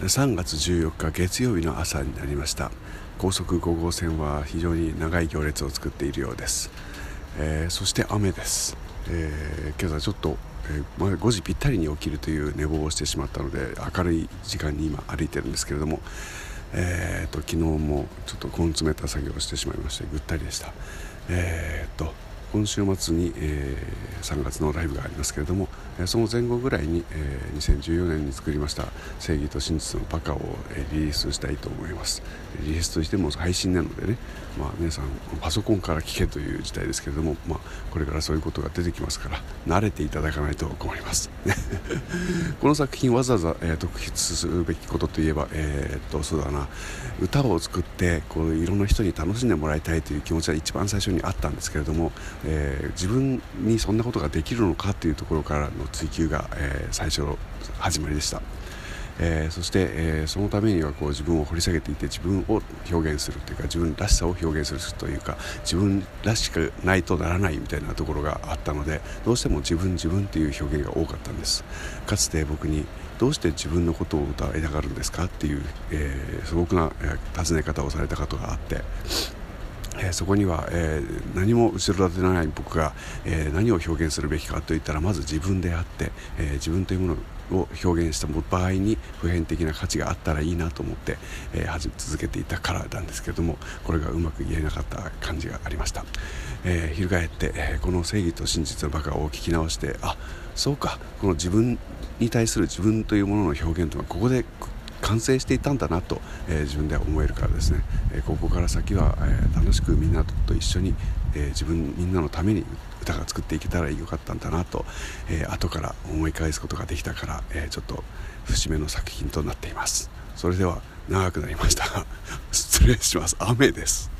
3月14日月曜日の朝になりました。高速5号線は非常に長い行列を作っているようです、えー、そして雨です、えー、今朝ちょっと、えー、5時ぴったりに起きるという寝坊をしてしまったので明るい時間に今歩いてるんですけれども、えーと、昨日もちょっと根詰めた作業をしてしまいましてぐったりでした。えー、っと今週末に、えー、3月のライブがありますけれども、その前後ぐらいに、えー、2014年に作りました「正義と真実のバカ」を、えー、リリースしたいと思います。リリースとしても配信なのでね、まあ、皆さんパソコンから聞けという時代ですけれども、まあ、これからそういうことが出てきますから慣れていただかないと困ります。この作品わざわざ、えー、特筆するべきことといえば、えー、っとそうだな。歌を作ってこういろんな人に楽しんでもらいたいという気持ちは一番最初にあったんですけれどもえー、自分にそんなことができるのかというところからの追求が、えー、最初の始まりでした、えー、そして、えそのためにはこう自分を掘り下げていって自分を表現するというか自分らしさを表現するというか自分らしくないとならないみたいなところがあったのでどうしても自分自分という表現が多かったんです。かつて僕にどうして自分のことを歌いたがるんですかっていう、え素朴な、尋ね方をされたことがあってえー、そこには、えー、何も後ろ盾ない僕が、えー、何を表現するべきかといったらまず自分であって、え自分というものを表現した場合に普遍的な価値があったらいいなと思って、えー、続けていたからなんですけれどもこれがうまく言えなかった感じがありました、えー、翻って、えー、この正義と真実のバカを聞き直してあそうかこの自分に対する自分というものの表現というのはここで完成していたんだなと、えー、自分で思えるからですね、えー、ここから先は、えー、楽しくみんなと一緒に、え自分みんなのために歌が作っていけたらよかったんだなと、え後から思い返すことができたから、えちょっと節目の作品となっています。それでは長くなりました失礼します。雨です。